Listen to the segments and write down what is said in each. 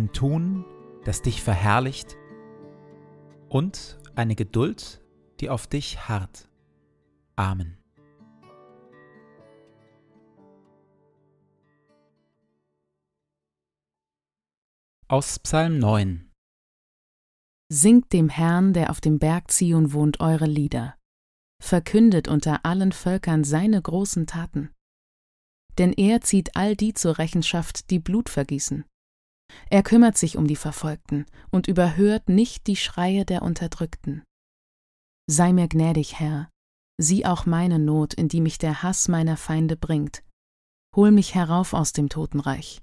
ein Tun, das dich verherrlicht und eine Geduld, die auf dich harrt. Amen. Aus Psalm 9 Singt dem Herrn, der auf dem Berg Zion wohnt, eure Lieder. Verkündet unter allen Völkern seine großen Taten. Denn er zieht all die zur Rechenschaft, die Blut vergießen. Er kümmert sich um die Verfolgten und überhört nicht die Schreie der Unterdrückten. Sei mir gnädig, Herr, sieh auch meine Not, in die mich der Hass meiner Feinde bringt. Hol mich herauf aus dem Totenreich.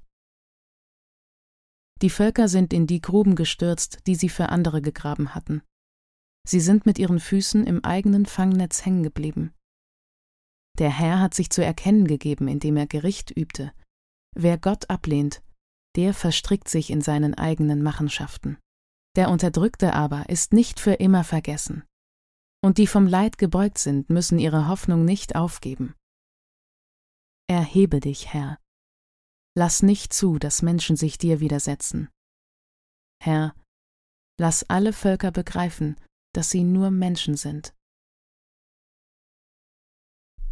Die Völker sind in die Gruben gestürzt, die sie für andere gegraben hatten. Sie sind mit ihren Füßen im eigenen Fangnetz hängen geblieben. Der Herr hat sich zu erkennen gegeben, indem er Gericht übte. Wer Gott ablehnt, der verstrickt sich in seinen eigenen Machenschaften. Der Unterdrückte aber ist nicht für immer vergessen. Und die vom Leid gebeugt sind, müssen ihre Hoffnung nicht aufgeben. Erhebe dich, Herr. Lass nicht zu, dass Menschen sich dir widersetzen. Herr, lass alle Völker begreifen, dass sie nur Menschen sind.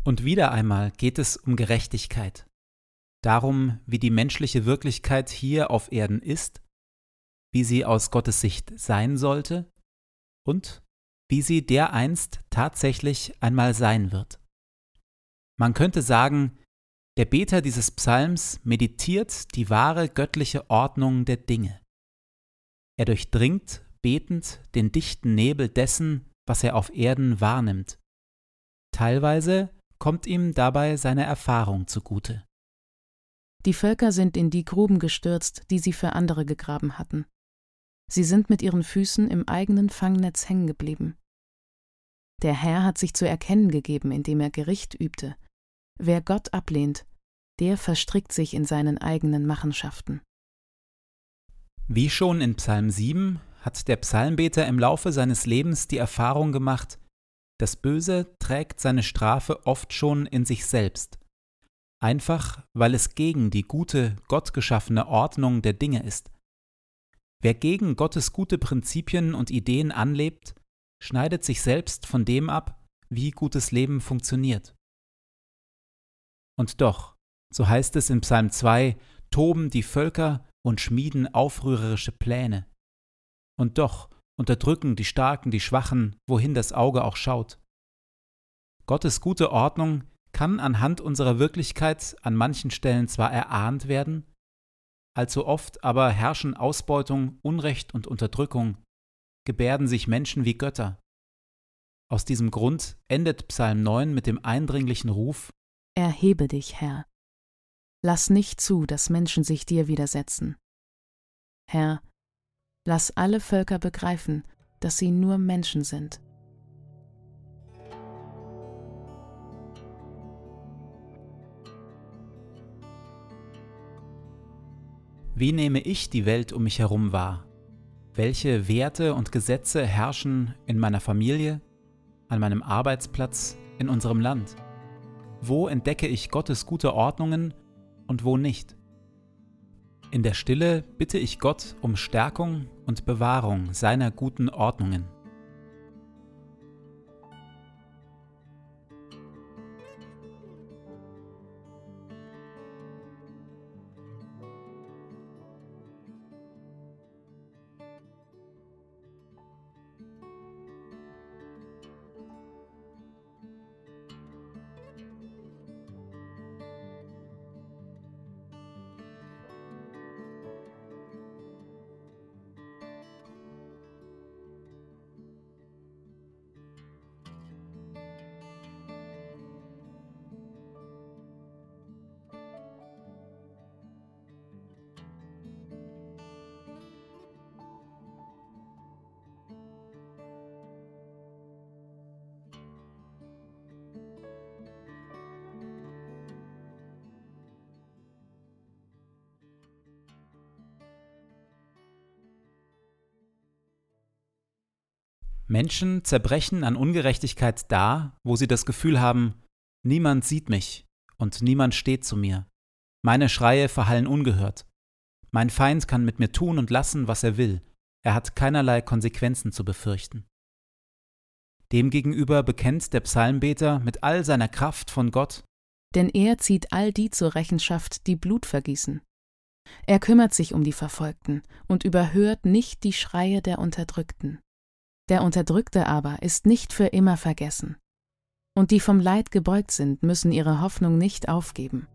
Und wieder einmal geht es um Gerechtigkeit darum, wie die menschliche Wirklichkeit hier auf Erden ist, wie sie aus Gottes Sicht sein sollte und wie sie dereinst tatsächlich einmal sein wird. Man könnte sagen, der Beter dieses Psalms meditiert die wahre göttliche Ordnung der Dinge. Er durchdringt betend den dichten Nebel dessen, was er auf Erden wahrnimmt. Teilweise kommt ihm dabei seine Erfahrung zugute. Die Völker sind in die Gruben gestürzt, die sie für andere gegraben hatten. Sie sind mit ihren Füßen im eigenen Fangnetz hängen geblieben. Der Herr hat sich zu erkennen gegeben, indem er Gericht übte. Wer Gott ablehnt, der verstrickt sich in seinen eigenen Machenschaften. Wie schon in Psalm 7 hat der Psalmbeter im Laufe seines Lebens die Erfahrung gemacht, das Böse trägt seine Strafe oft schon in sich selbst einfach weil es gegen die gute, gottgeschaffene Ordnung der Dinge ist. Wer gegen Gottes gute Prinzipien und Ideen anlebt, schneidet sich selbst von dem ab, wie gutes Leben funktioniert. Und doch, so heißt es in Psalm 2, toben die Völker und schmieden aufrührerische Pläne. Und doch unterdrücken die Starken die Schwachen, wohin das Auge auch schaut. Gottes gute Ordnung kann anhand unserer Wirklichkeit an manchen Stellen zwar erahnt werden, allzu oft aber herrschen Ausbeutung, Unrecht und Unterdrückung, gebärden sich Menschen wie Götter. Aus diesem Grund endet Psalm 9 mit dem eindringlichen Ruf Erhebe dich, Herr. Lass nicht zu, dass Menschen sich dir widersetzen. Herr, lass alle Völker begreifen, dass sie nur Menschen sind. Wie nehme ich die Welt um mich herum wahr? Welche Werte und Gesetze herrschen in meiner Familie, an meinem Arbeitsplatz, in unserem Land? Wo entdecke ich Gottes gute Ordnungen und wo nicht? In der Stille bitte ich Gott um Stärkung und Bewahrung seiner guten Ordnungen. Menschen zerbrechen an Ungerechtigkeit da, wo sie das Gefühl haben, niemand sieht mich und niemand steht zu mir. Meine Schreie verhallen ungehört. Mein Feind kann mit mir tun und lassen, was er will. Er hat keinerlei Konsequenzen zu befürchten. Demgegenüber bekennt der Psalmbeter mit all seiner Kraft von Gott, denn er zieht all die zur Rechenschaft, die Blut vergießen. Er kümmert sich um die Verfolgten und überhört nicht die Schreie der Unterdrückten. Der Unterdrückte aber ist nicht für immer vergessen. Und die vom Leid gebeugt sind, müssen ihre Hoffnung nicht aufgeben.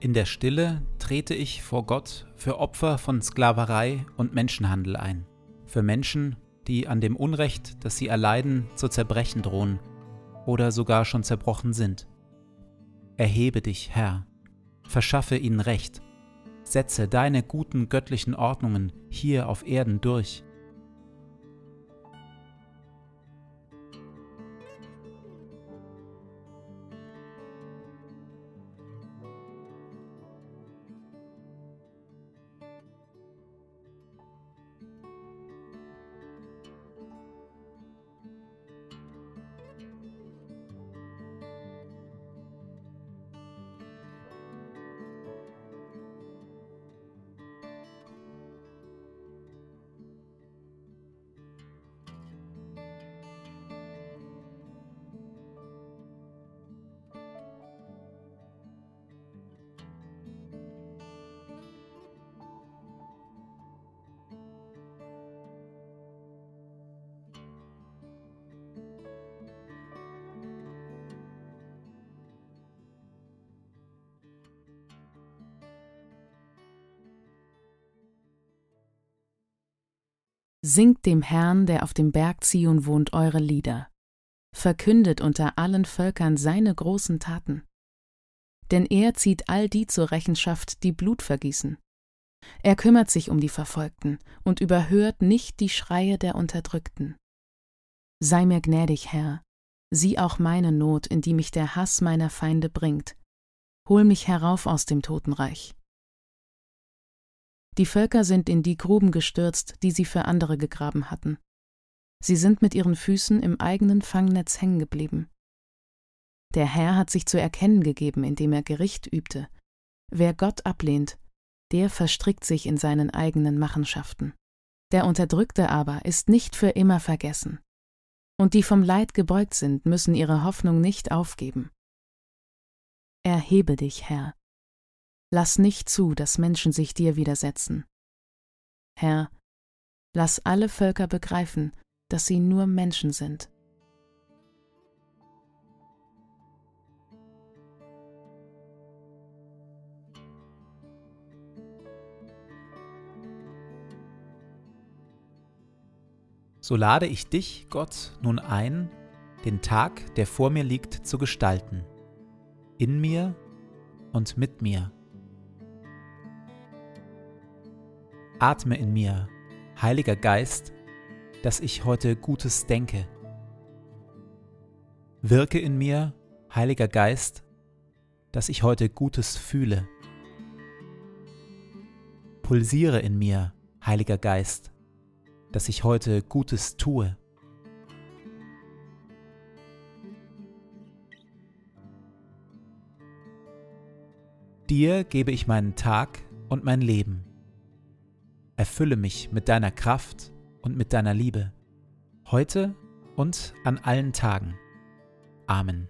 In der Stille trete ich vor Gott für Opfer von Sklaverei und Menschenhandel ein, für Menschen, die an dem Unrecht, das sie erleiden, zu zerbrechen drohen oder sogar schon zerbrochen sind. Erhebe dich, Herr, verschaffe ihnen Recht, setze deine guten göttlichen Ordnungen hier auf Erden durch. Singt dem Herrn, der auf dem Berg Zion wohnt, eure Lieder. Verkündet unter allen Völkern seine großen Taten. Denn er zieht all die zur Rechenschaft, die Blut vergießen. Er kümmert sich um die Verfolgten und überhört nicht die Schreie der Unterdrückten. Sei mir gnädig, Herr, sieh auch meine Not, in die mich der Hass meiner Feinde bringt. Hol mich herauf aus dem Totenreich. Die Völker sind in die Gruben gestürzt, die sie für andere gegraben hatten. Sie sind mit ihren Füßen im eigenen Fangnetz hängen geblieben. Der Herr hat sich zu erkennen gegeben, indem er Gericht übte. Wer Gott ablehnt, der verstrickt sich in seinen eigenen Machenschaften. Der Unterdrückte aber ist nicht für immer vergessen. Und die vom Leid gebeugt sind, müssen ihre Hoffnung nicht aufgeben. Erhebe dich, Herr, Lass nicht zu, dass Menschen sich dir widersetzen. Herr, lass alle Völker begreifen, dass sie nur Menschen sind. So lade ich dich, Gott, nun ein, den Tag, der vor mir liegt, zu gestalten. In mir und mit mir. Atme in mir, Heiliger Geist, dass ich heute Gutes denke. Wirke in mir, Heiliger Geist, dass ich heute Gutes fühle. Pulsiere in mir, Heiliger Geist, dass ich heute Gutes tue. Dir gebe ich meinen Tag und mein Leben. Erfülle mich mit deiner Kraft und mit deiner Liebe, heute und an allen Tagen. Amen.